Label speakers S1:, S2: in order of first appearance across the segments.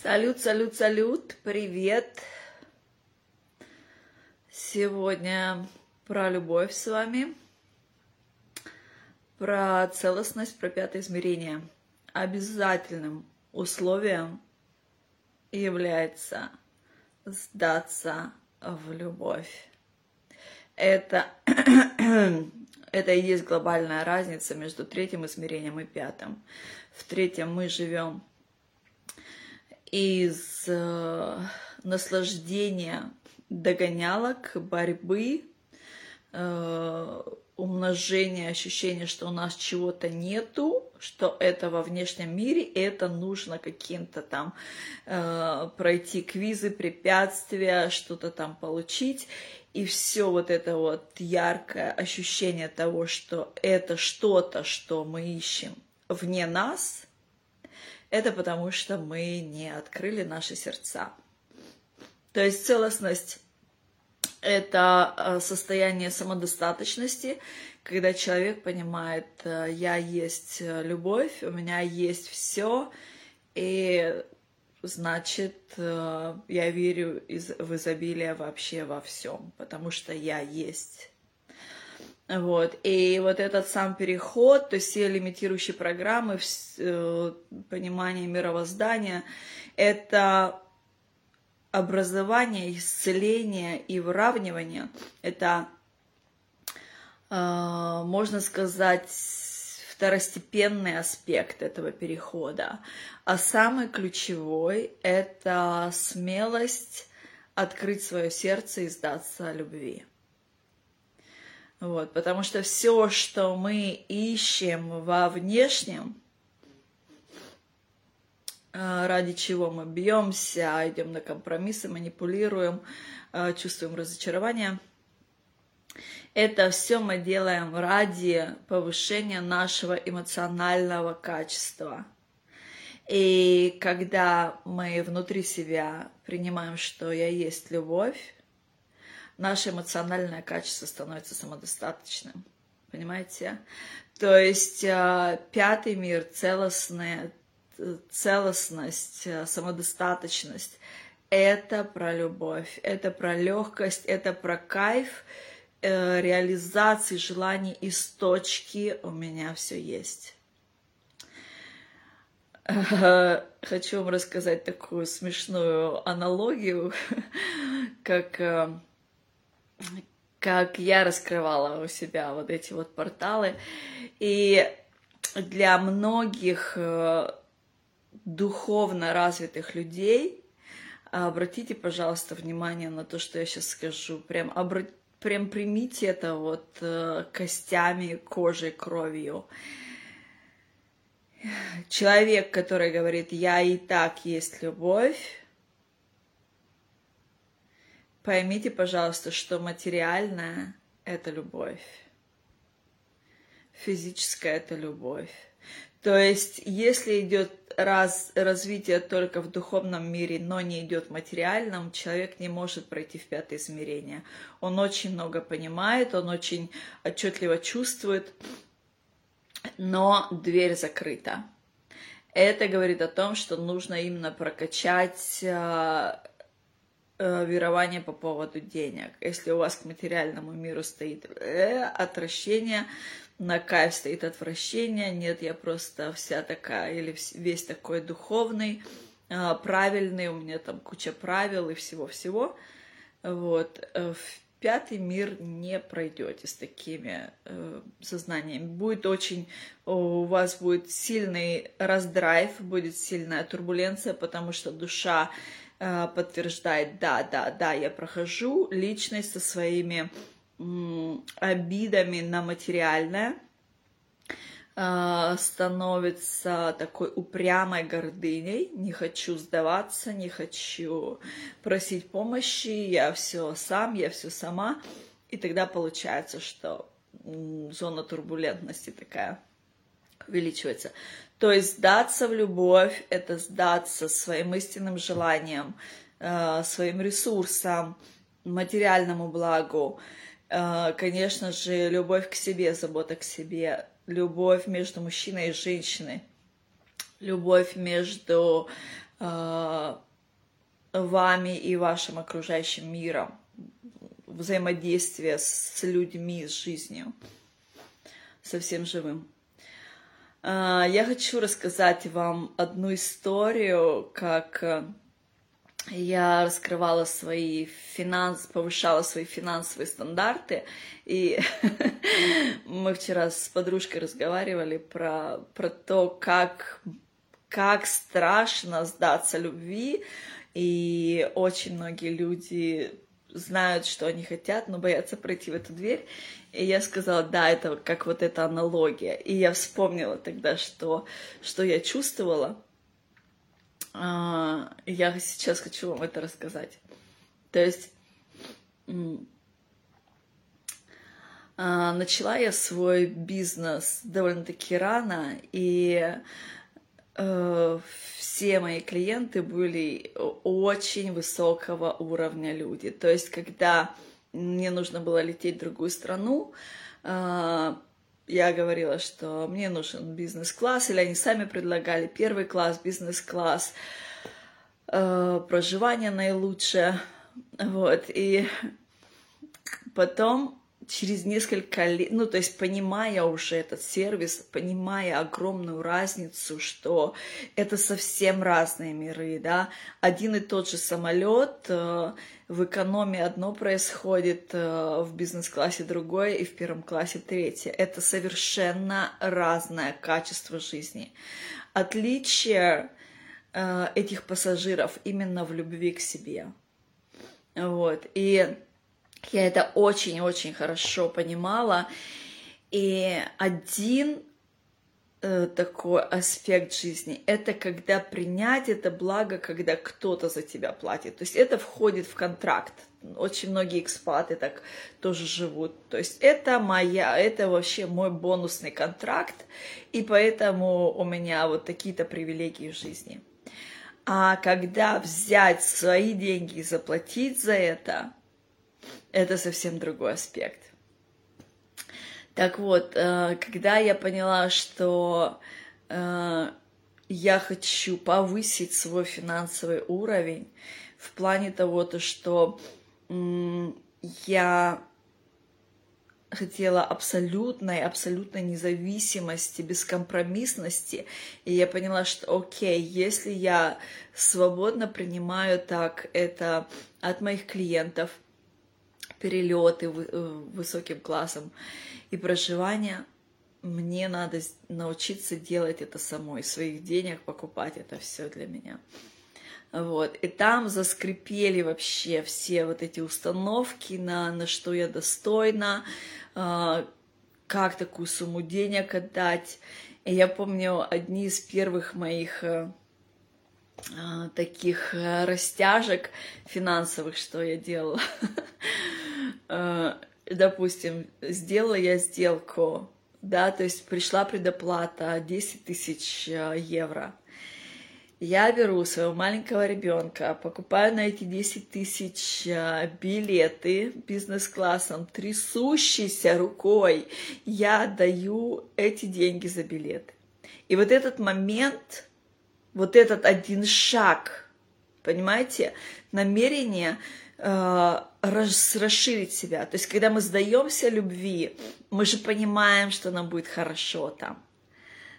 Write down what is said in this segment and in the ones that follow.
S1: Салют, салют, салют, привет! Сегодня про любовь с вами, про целостность, про пятое измерение. Обязательным условием является сдаться в любовь. Это, это и есть глобальная разница между третьим измерением и пятым. В третьем мы живем из э, наслаждения догонялок, борьбы, э, умножения ощущения, что у нас чего-то нету, что это во внешнем мире, это нужно каким-то там э, пройти квизы, препятствия, что-то там получить. И все вот это вот яркое ощущение того, что это что-то, что мы ищем вне нас – это потому что мы не открыли наши сердца. То есть целостность – это э, состояние самодостаточности, когда человек понимает, э, я есть э, любовь, у меня есть все, и значит, я верю в изобилие вообще во всем, потому что я есть. Вот. И вот этот сам переход, то есть все лимитирующие программы, э, понимание мировоздания, это образование, исцеление и выравнивание. Это, э, можно сказать, второстепенный аспект этого перехода. А самый ключевой – это смелость открыть свое сердце и сдаться любви. Вот, потому что все, что мы ищем во внешнем, э, ради чего мы бьемся, идем на компромиссы, манипулируем, э, чувствуем разочарование, это все мы делаем ради повышения нашего эмоционального качества. И когда мы внутри себя принимаем, что я есть любовь, наше эмоциональное качество становится самодостаточным. Понимаете? То есть э, пятый мир, целостная, целостность, э, самодостаточность – это про любовь, это про легкость, это про кайф, э, реализации желаний из точки «у меня все есть». Хочу вам рассказать такую смешную аналогию, как как я раскрывала у себя вот эти вот порталы. И для многих э, духовно развитых людей обратите, пожалуйста, внимание на то, что я сейчас скажу. Прям, обра... Прям примите это вот э, костями, кожей, кровью. Человек, который говорит, я и так есть любовь, Поймите, пожалуйста, что материальное — это любовь. Физическая — это любовь. То есть, если идет раз, развитие только в духовном мире, но не идет в материальном, человек не может пройти в пятое измерение. Он очень много понимает, он очень отчетливо чувствует, но дверь закрыта. Это говорит о том, что нужно именно прокачать а, э, верование по поводу денег. Если у вас к материальному миру стоит э, отвращение, на кайф стоит отвращение, нет, я просто вся такая, или весь такой духовный, э, правильный, у меня там куча правил и всего-всего, вот, э, в пятый мир не пройдете с такими э, сознаниями. Будет очень, у вас будет сильный раздрайв, будет сильная турбуленция, потому что душа подтверждает, да, да, да, я прохожу личность со своими обидами на материальное, э, становится такой упрямой гордыней, не хочу сдаваться, не хочу просить помощи, я все сам, я все сама. И тогда получается, что зона турбулентности такая увеличивается. То есть сдаться в любовь – это сдаться своим истинным желаниям, э, своим ресурсам, материальному благу. Э, конечно же, любовь к себе, забота к себе, любовь между мужчиной и женщиной, любовь между э, вами и вашим окружающим миром, взаимодействие с людьми, с жизнью, со всем живым. Э, я хочу рассказать вам одну историю, как э, я раскрывала свои финансы, повышала свои финансовые стандарты. И мы вчера с подружкой разговаривали про, про то, как, как страшно сдаться любви. И очень многие люди знают, что они хотят, но боятся пройти в эту дверь. И я сказала, да, это как вот эта аналогия. И я вспомнила тогда, что, что я чувствовала а, я сейчас хочу вам это рассказать. То есть а, начала я свой бизнес довольно-таки рано, и все мои клиенты были очень высокого уровня люди. То есть, когда мне нужно было лететь в другую страну, а, я говорила, что мне нужен бизнес-класс, или они сами предлагали первый класс, бизнес-класс, э, проживание наилучшее, вот, и потом через несколько лет, ну, то есть понимая уже этот сервис, понимая огромную разницу, что это совсем разные миры, да, один и тот же самолет, э, в экономии одно происходит, э, в бизнес-классе другое и в первом классе третье. Это совершенно разное качество жизни. Отличие э, этих пассажиров именно в любви к себе. Вот. И я это очень-очень хорошо понимала. И один Э, такой аспект жизни. Это когда принять это благо, когда кто-то за тебя платит. То есть это входит в контракт. Очень многие экспаты так тоже живут. То есть это моя, это вообще мой бонусный контракт, и поэтому у меня вот такие-то привилегии в жизни. А когда взять свои деньги и заплатить за это, это совсем другой аспект. Так вот, э, когда я поняла, что э, я хочу повысить свой финансовый уровень в плане того, то, что я хотела абсолютной, абсолютной независимости, бескомпромиссности. И я поняла, что окей, если я свободно принимаю так это от моих клиентов, перелеты э, высоким классом, и проживания, мне надо научиться делать это самой, своих денег покупать это все для меня. Вот. И там заскрипели вообще все вот эти установки на, на что я достойна, э, как такую сумму денег отдать. И я помню одни из первых моих э, таких растяжек финансовых, что я делала. допустим, сделала я сделку, да, то есть пришла предоплата 10 тысяч э, евро. Я беру своего маленького ребенка, покупаю на эти 10 тысяч э, билеты бизнес-классом, трясущейся рукой я даю эти деньги за билеты. И вот этот момент, вот этот один шаг, понимаете, намерение э, расширить себя. То есть, когда мы сдаемся любви, мы же понимаем, что нам будет хорошо там.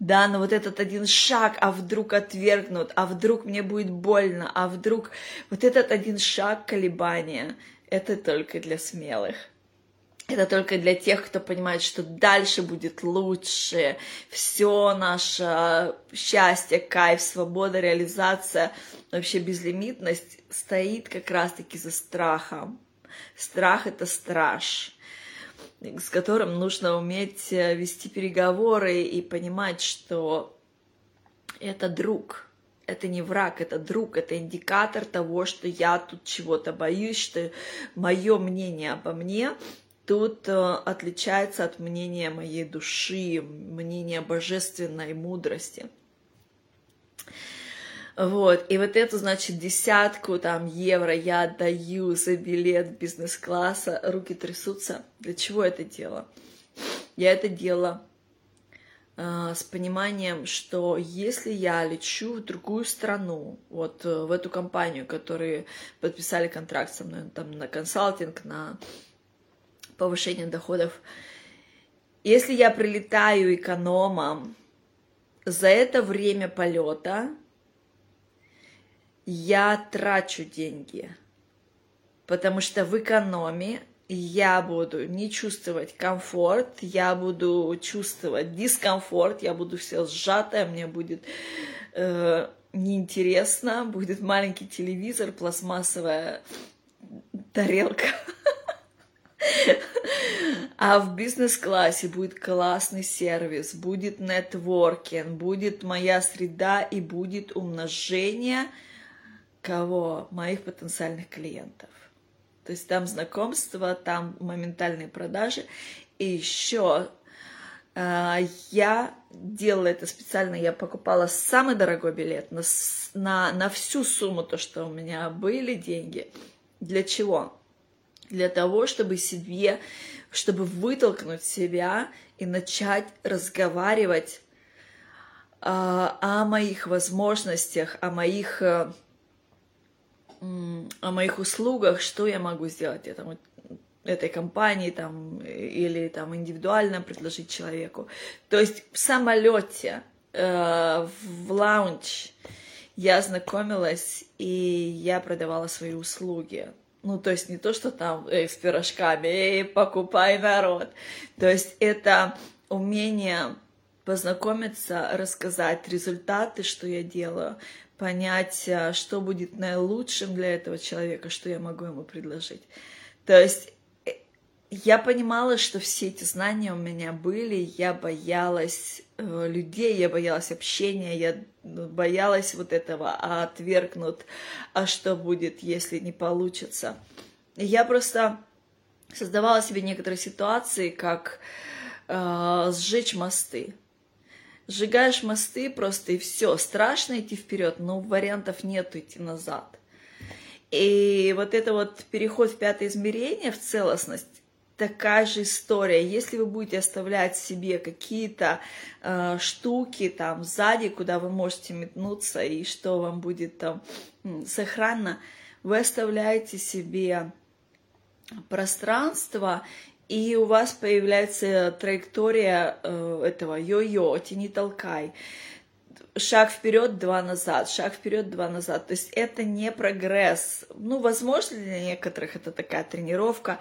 S1: Да, но вот этот один шаг, а вдруг отвергнут, а вдруг мне будет больно, а вдруг вот этот один шаг колебания, это только для смелых. Это только для тех, кто понимает, что дальше будет лучше. Все наше счастье, кайф, свобода, реализация, вообще безлимитность стоит как раз-таки за страхом. Страх — это страж, с которым нужно уметь э, вести переговоры и понимать, что это друг, это не враг, это друг, это индикатор того, что я тут чего-то боюсь, что мое мнение обо мне тут э, отличается от мнения моей души, мнения божественной мудрости. Вот, и вот эту, значит, десятку там евро я отдаю за билет бизнес-класса, руки трясутся. Для чего это дело? Я это делала э, с пониманием, что если я лечу в другую страну, вот э, в эту компанию, которые подписали контракт со мной там, на консалтинг, на повышение доходов, если я прилетаю экономом, за это время полета я трачу деньги, потому что в экономе я буду не чувствовать комфорт, я буду чувствовать дискомфорт, я буду все сжатая, мне будет э, неинтересно, будет маленький телевизор, пластмассовая тарелка. А в бизнес-классе будет классный сервис, будет нетворкинг, будет моя среда и будет умножение кого? Моих потенциальных клиентов. То есть там знакомства, там моментальные продажи. И еще э, я делала это специально, я покупала самый дорогой билет на, на, на всю сумму, то, что у меня были деньги. Для чего? Для того, чтобы себе, чтобы вытолкнуть себя и начать разговаривать э, о моих возможностях, о моих э, о моих услугах, что я могу сделать этому, этой компании там, или там индивидуально предложить человеку. То есть в самолете, э, в лаунч я знакомилась, и я продавала свои услуги. Ну, то есть не то, что там эй, с пирожками, эй, покупай народ. То есть это умение познакомиться, рассказать результаты, что я делаю, понять, а, что будет наилучшим для этого человека, что я могу ему предложить. То есть э, я понимала, что все эти знания у меня были, я боялась э, людей, я боялась общения, я ну, боялась вот этого, а отвергнут, а что будет, если не получится. Я просто создавала себе некоторые ситуации, как э, сжечь мосты сжигаешь мосты просто и все. Страшно идти вперед, но вариантов нету идти назад. И вот это вот переход в пятое измерение, в целостность, такая же история. Если вы будете оставлять себе какие-то э, штуки там сзади, куда вы можете метнуться и что вам будет там сохранно, вы оставляете себе пространство и у вас появляется траектория э, этого йо-йо, тяни толкай. Шаг вперед, два назад, шаг вперед, два назад. То есть это не прогресс. Ну, возможно, для некоторых это такая тренировка,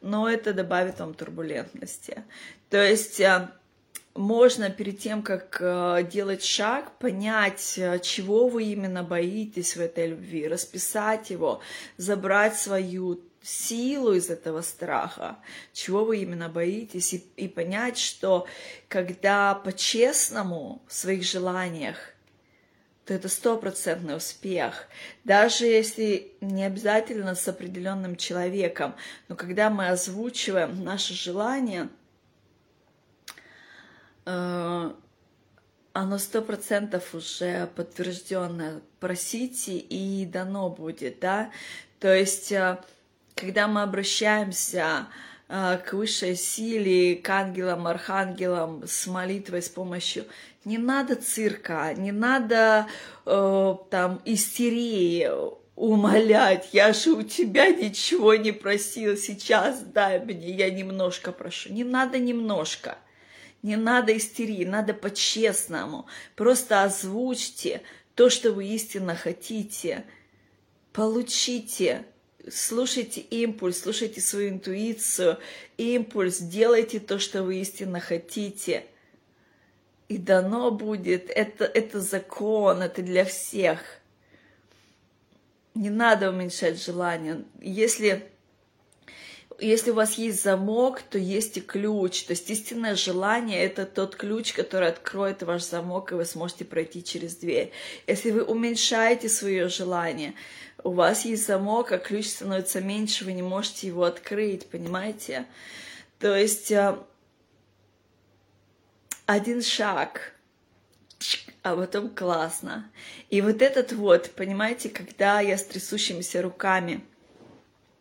S1: но это добавит вам турбулентности. То есть э, можно перед тем, как э, делать шаг, понять, э, чего вы именно боитесь в этой любви, расписать его, забрать свою силу из этого страха, чего вы именно боитесь, и, и понять, что когда по-честному в своих желаниях, то это стопроцентный успех. Даже если не обязательно с определенным человеком, но когда мы озвучиваем наши желания, э, оно сто процентов уже подтвержденное. Просите и дано будет, да. То есть э, когда мы обращаемся э, к высшей силе, к ангелам, архангелам с молитвой, с помощью, не надо цирка, не надо э, там истерии умолять, я же у тебя ничего не просил, сейчас дай мне, я немножко прошу. Не надо немножко, не надо истерии, надо по-честному. Просто озвучьте то, что вы истинно хотите, получите слушайте импульс, слушайте свою интуицию, импульс, делайте то, что вы истинно хотите. И дано будет. Это, это закон, это для всех. Не надо уменьшать желание. Если, если у вас есть замок, то есть и ключ. То есть истинное желание – это тот ключ, который откроет ваш замок, и вы сможете пройти через дверь. Если вы уменьшаете свое желание – у вас есть замок, а ключ становится меньше, вы не можете его открыть, понимаете? То есть э, один шаг, а потом классно. И вот этот вот, понимаете, когда я с трясущимися руками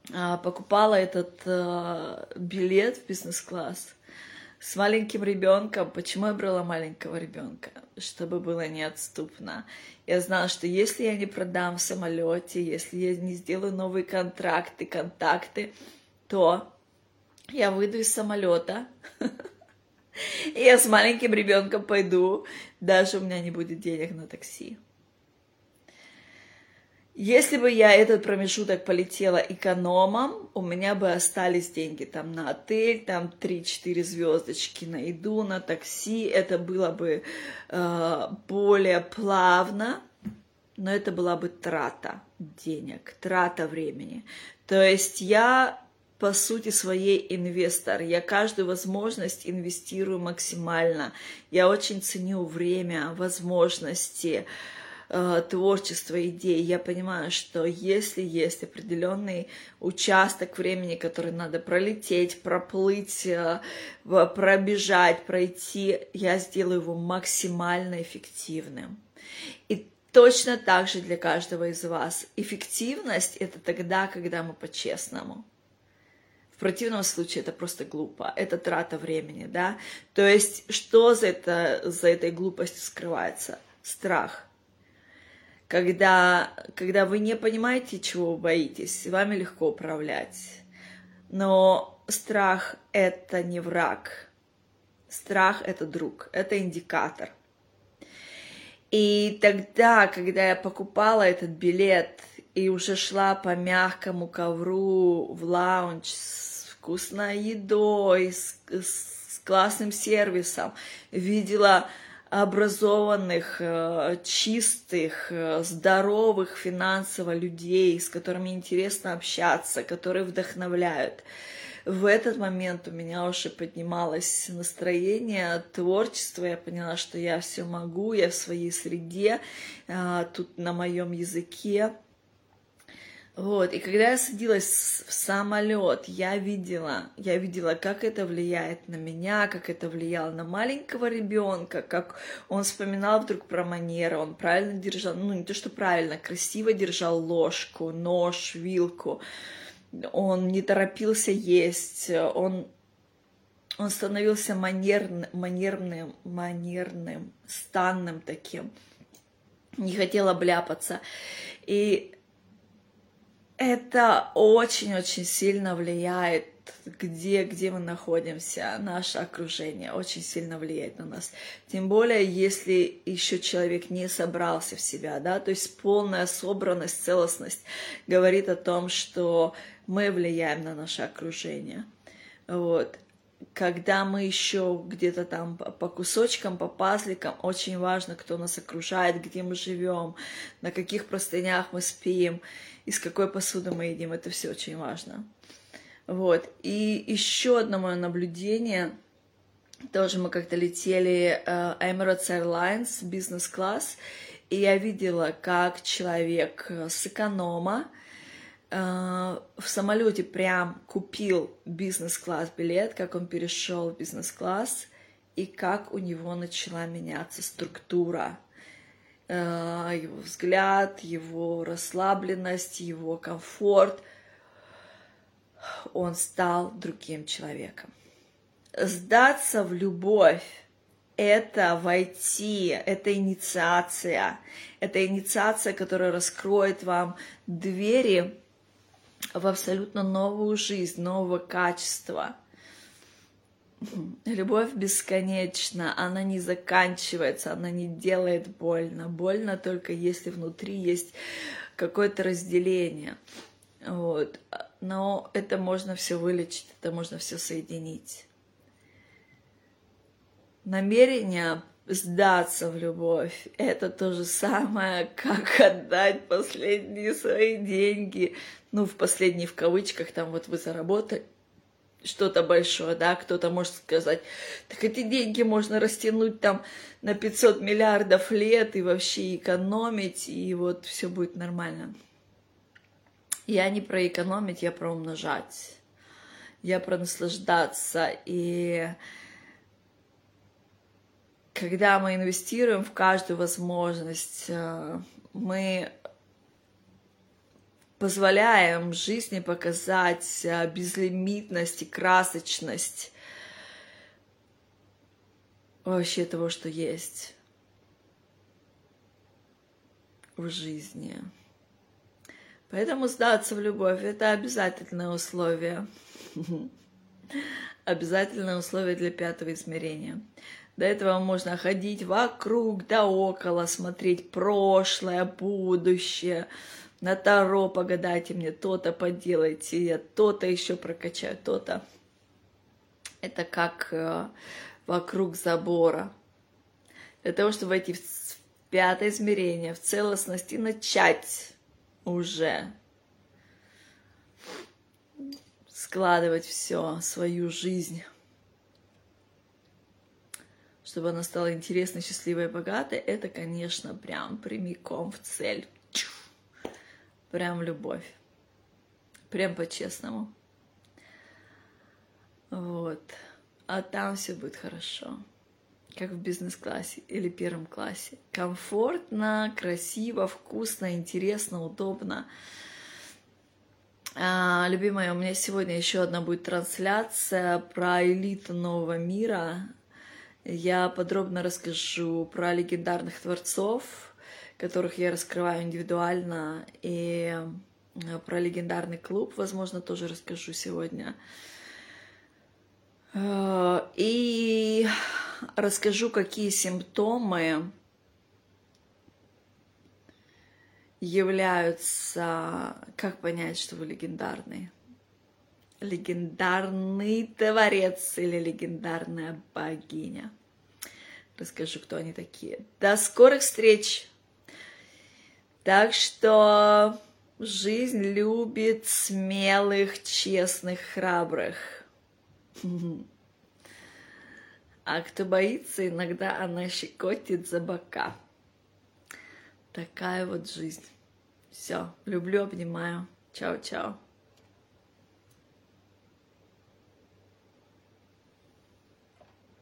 S1: э, покупала этот э, билет в бизнес-класс, с маленьким ребенком. Почему я брала маленького ребенка? Чтобы было неотступно. Я знала, что если я не продам в самолете, если я не сделаю новые контракты, контакты, то я выйду из самолета, и я с маленьким ребенком пойду, даже у меня не будет денег на такси. Если бы я этот промежуток полетела экономом, у меня бы остались деньги там на отель, там 3-4 звездочки на еду, на такси. Это было бы э, более плавно, но это была бы трата денег, трата времени. То есть я по сути своей инвестор. Я каждую возможность инвестирую максимально. Я очень ценю время, возможности. Э, творчества, идей, я понимаю, что если есть определенный участок времени, который надо пролететь, проплыть, э, пробежать, пройти, я сделаю его максимально эффективным. И точно так же для каждого из вас. Эффективность — это тогда, когда мы по-честному. В противном случае это просто глупо, это трата времени, да? То есть что за, это, за этой глупостью скрывается? Страх — когда, когда вы не понимаете, чего вы боитесь, вами легко управлять. Но страх — это не враг. Страх — это друг, это индикатор. И тогда, когда я покупала этот билет и уже шла по мягкому ковру в лаунж с вкусной едой, с, с классным сервисом, видела образованных, э, чистых, э, здоровых финансово людей, с которыми интересно общаться, которые вдохновляют. В этот момент у меня уже поднималось настроение, творчество. Я поняла, что я все могу, я в своей среде, э, тут на моем языке. Вот, и когда я садилась в самолет, я видела, я видела, как это влияет на меня, как это влияло на маленького ребенка, как он вспоминал вдруг про манеры, он правильно держал, ну не то что правильно, красиво держал ложку, нож, вилку, он не торопился есть, он он становился манерным, манерным, манерным, станным таким, не хотел обляпаться. И это очень-очень сильно влияет, где, где мы находимся, наше окружение очень сильно влияет на нас. Тем более, если еще человек не собрался в себя, да, то есть полная собранность, целостность говорит о том, что мы влияем на наше окружение. Вот когда мы еще где-то там по кусочкам, по пазликам, очень важно, кто нас окружает, где мы живем, на каких простынях мы спим, из какой посуды мы едим. Это все очень важно. Вот. И еще одно мое наблюдение. Тоже мы как-то летели uh, Emirates Airlines, бизнес-класс, и я видела, как человек с эконома, Э, в самолете прям купил бизнес-класс билет, как он перешел в бизнес-класс и как у него начала меняться структура, э, его взгляд, его расслабленность, его комфорт. Он стал другим человеком. Сдаться в любовь это войти, это инициация, это инициация, которая раскроет вам двери в абсолютно новую жизнь, нового качества. Любовь бесконечна, она не заканчивается, она не делает больно. Больно только если внутри есть какое-то разделение. Вот. Но это можно все вылечить, это можно все соединить. Намерение сдаться в любовь. Это то же самое, как отдать последние свои деньги. Ну, в последние в кавычках, там вот вы заработали что-то большое, да, кто-то может сказать, так эти деньги можно растянуть там на 500 миллиардов лет и вообще экономить, и вот все будет нормально. Я не про экономить, я про умножать. Я про наслаждаться и когда мы инвестируем в каждую возможность, э, мы позволяем жизни показать э, безлимитность и красочность. вообще того, что есть в жизни. Поэтому сдаться в любовь – это обязательное условие. Обязательное условие для пятого измерения. До этого можно ходить вокруг да около, смотреть прошлое, будущее, на Таро погадайте мне, то-то поделайте, я то-то еще прокачаю, то-то. Это как э, вокруг забора. Для того, чтобы войти в пятое измерение, в целостность и начать уже складывать все, свою жизнь, чтобы она стала интересной, счастливой, богатой, это, конечно, прям прямиком в цель. Прям любовь. Прям по-честному. Вот. А там все будет хорошо. Как в бизнес-классе или первом классе. Комфортно, красиво, вкусно, интересно, удобно. А, любимая, у меня сегодня еще одна будет трансляция про элиту нового мира. Я подробно расскажу про легендарных творцов, которых я раскрываю индивидуально, и э, про легендарный клуб, возможно, тоже расскажу сегодня. Э, и расскажу, какие симптомы являются... Как понять, что вы легендарный? Легендарный творец или легендарная богиня. Расскажу, кто они такие. До скорых встреч! Так что жизнь любит смелых, честных, храбрых. А кто боится, иногда она щекотит за бока. Такая вот жизнь. Все, люблю, обнимаю. Чао-чао.